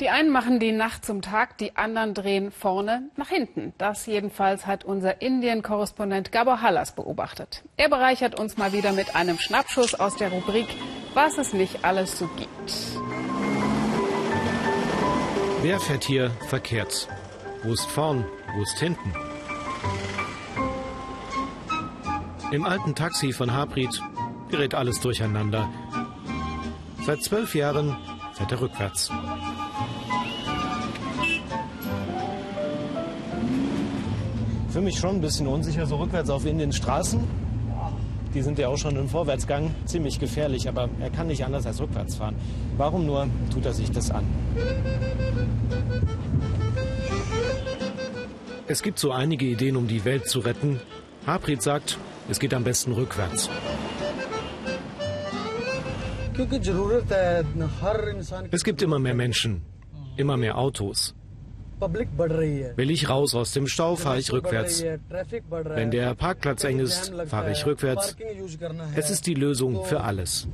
Die einen machen die Nacht zum Tag, die anderen drehen vorne nach hinten. Das jedenfalls hat unser Indien-Korrespondent Gabor Hallas beobachtet. Er bereichert uns mal wieder mit einem Schnappschuss aus der Rubrik Was es nicht alles so gibt. Wer fährt hier verkehrt? Wo ist vorn? Wo ist hinten? Im alten Taxi von Habrit gerät alles durcheinander. Seit zwölf Jahren fährt er rückwärts. Für mich schon ein bisschen unsicher, so rückwärts auf in den Straßen. Die sind ja auch schon im Vorwärtsgang ziemlich gefährlich, aber er kann nicht anders als rückwärts fahren. Warum nur tut er sich das an? Es gibt so einige Ideen, um die Welt zu retten. Harpreet sagt, es geht am besten rückwärts. Es gibt immer mehr Menschen, immer mehr Autos. Will ich raus aus dem Stau, fahre ich rückwärts. Wenn der Parkplatz eng ist, fahre ich rückwärts. Es ist die Lösung für alles.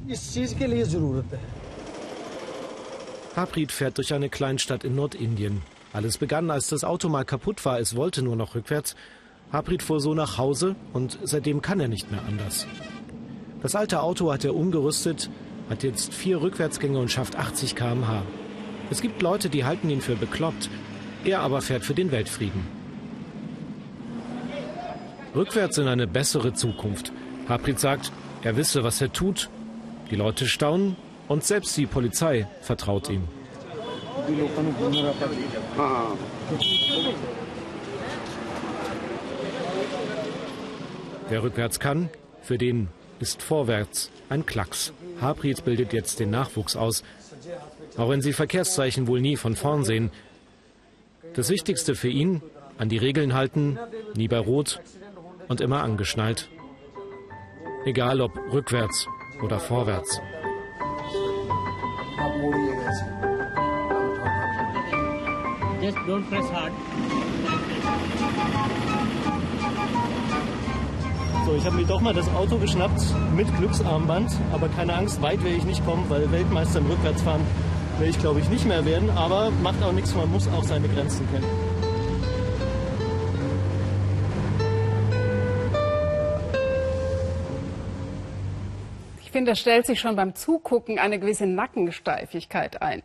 Harpreet fährt durch eine Kleinstadt in Nordindien. Alles begann, als das Auto mal kaputt war. Es wollte nur noch rückwärts. Harpreet fuhr so nach Hause und seitdem kann er nicht mehr anders. Das alte Auto hat er umgerüstet, hat jetzt vier Rückwärtsgänge und schafft 80 km/h. Es gibt Leute, die halten ihn für bekloppt. Er aber fährt für den Weltfrieden. Rückwärts in eine bessere Zukunft. Harpreet sagt, er wisse, was er tut. Die Leute staunen und selbst die Polizei vertraut ihm. Wer rückwärts kann, für den ist vorwärts ein Klacks. Harpreet bildet jetzt den Nachwuchs aus. Auch wenn sie Verkehrszeichen wohl nie von vorn sehen. Das Wichtigste für ihn, an die Regeln halten, nie bei Rot und immer angeschnallt. Egal ob rückwärts oder vorwärts. Just don't press hard. So, ich habe mir doch mal das Auto geschnappt mit Glücksarmband, aber keine Angst, weit werde ich nicht kommen, weil Weltmeister im Rückwärtsfahren werde ich glaube ich nicht mehr werden, aber macht auch nichts, man muss auch seine Grenzen kennen. Ich finde, da stellt sich schon beim Zugucken eine gewisse Nackensteifigkeit ein.